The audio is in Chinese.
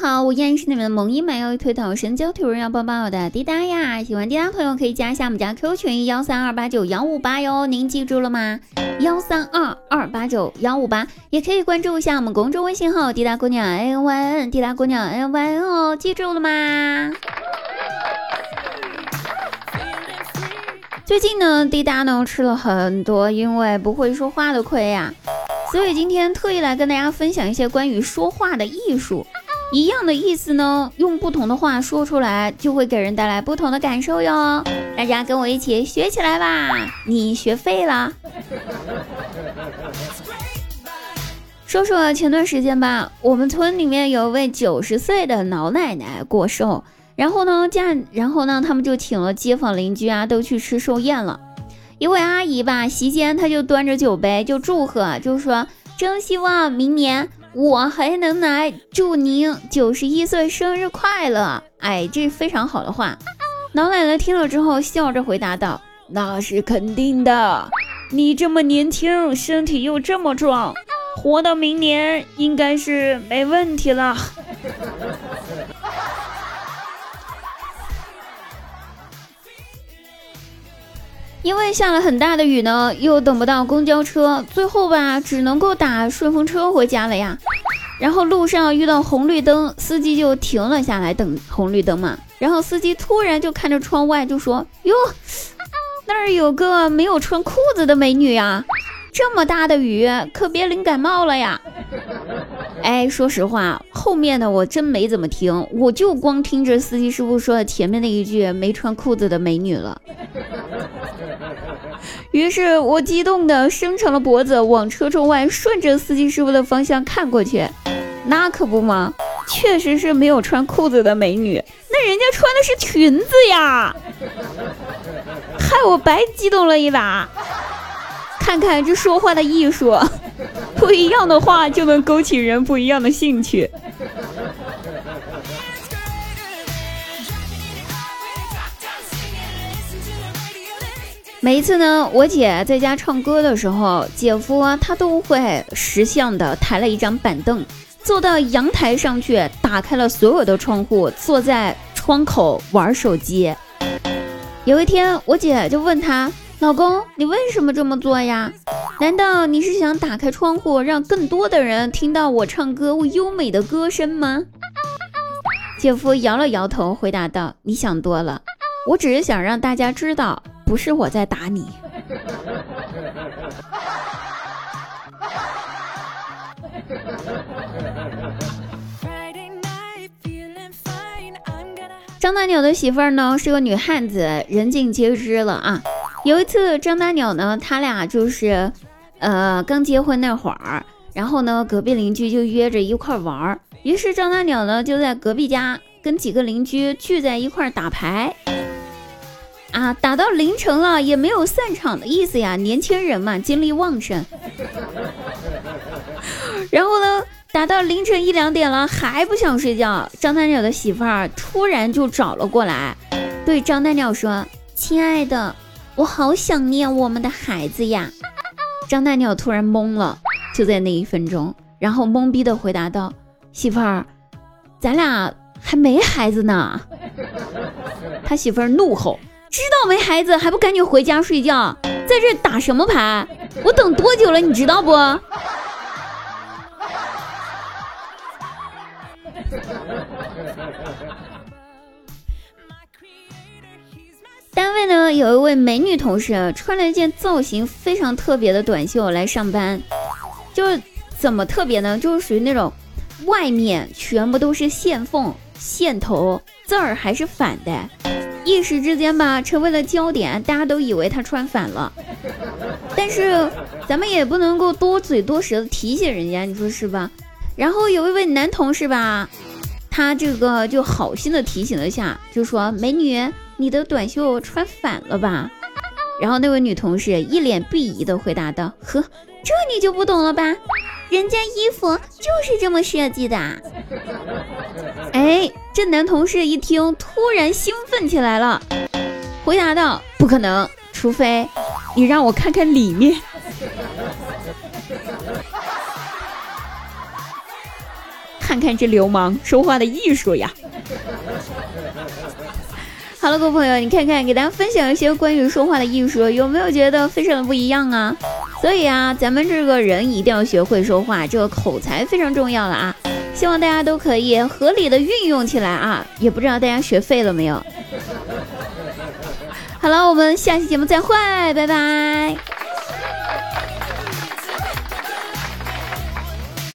好，我依然是你们的萌音满腰推倒神交腿人要抱抱的滴答呀！喜欢滴答朋友可以加一下我们家 Q 群幺三二八九幺五八哟，您记住了吗？幺三二二八九幺五八，也可以关注一下我们公众微信号滴答姑娘 A N Y N，滴答姑娘 A N Y N 哦，记住了吗？最近呢，滴答呢吃了很多因为不会说话的亏呀，所以今天特意来跟大家分享一些关于说话的艺术。一样的意思呢，用不同的话说出来，就会给人带来不同的感受哟。大家跟我一起学起来吧！你学废了。说说前段时间吧，我们村里面有一位九十岁的老奶奶过寿。然后呢，家然后呢，他们就请了街坊邻居啊，都去吃寿宴了。一位阿姨吧，席间她就端着酒杯就祝贺，就说：“真希望明年我还能来祝您九十一岁生日快乐。”哎，这是非常好的话。老奶奶听了之后，笑着回答道：“那是肯定的，你这么年轻，身体又这么壮，活到明年应该是没问题了。”因为下了很大的雨呢，又等不到公交车，最后吧，只能够打顺风车回家了呀。然后路上遇到红绿灯，司机就停了下来等红绿灯嘛。然后司机突然就看着窗外就说：“哟，那儿有个没有穿裤子的美女呀！这么大的雨，可别淋感冒了呀。”哎，说实话，后面的我真没怎么听，我就光听着司机师傅说的前面那一句“没穿裤子的美女”了。于是我激动的伸长了脖子，往车窗外顺着司机师傅的方向看过去，那可不嘛，确实是没有穿裤子的美女，那人家穿的是裙子呀，害我白激动了一把。看看这说话的艺术，不一样的话就能勾起人不一样的兴趣。每一次呢，我姐在家唱歌的时候，姐夫他都会识相的抬了一张板凳，坐到阳台上去，打开了所有的窗户，坐在窗口玩手机。有一天，我姐就问他：“老公，你为什么这么做呀？难道你是想打开窗户，让更多的人听到我唱歌我优美的歌声吗？”姐夫摇了摇头，回答道：“你想多了，我只是想让大家知道。”不是我在打你。张大鸟的媳妇儿呢是个女汉子，人尽皆知了啊。有一次，张大鸟呢，他俩就是呃刚结婚那会儿，然后呢，隔壁邻居就约着一块玩儿，于是张大鸟呢就在隔壁家跟几个邻居聚在一块打牌。啊，打到凌晨了也没有散场的意思呀，年轻人嘛，精力旺盛。然后呢，打到凌晨一两点了还不想睡觉，张大鸟的媳妇儿突然就找了过来，对张大鸟说：“亲爱的，我好想念我们的孩子呀。”张大鸟突然懵了，就在那一分钟，然后懵逼的回答道：“媳妇儿，咱俩还没孩子呢。”他媳妇儿怒吼。知道没孩子还不赶紧回家睡觉，在这打什么牌？我等多久了，你知道不？单位呢有一位美女同事穿了一件造型非常特别的短袖来上班，就是怎么特别呢？就是属于那种外面全部都是线缝、线头，字儿还是反的。一时之间吧，成为了焦点，大家都以为他穿反了。但是咱们也不能够多嘴多舌的提醒人家，你说是吧？然后有一位男同事吧，他这个就好心的提醒了下，就说：“美女，你的短袖穿反了吧？”然后那位女同事一脸鄙夷的回答道：“呵，这你就不懂了吧？人家衣服就是这么设计的。”哎。这男同事一听，突然兴奋起来了，回答道：“不可能，除非你让我看看里面。”看看这流氓说话的艺术呀！好了，各位朋友，你看看，给大家分享一些关于说话的艺术，有没有觉得非常的不一样啊？所以啊，咱们这个人一定要学会说话，这个口才非常重要了啊！希望大家都可以合理的运用起来啊！也不知道大家学废了没有？好了，我们下期节目再会，拜拜。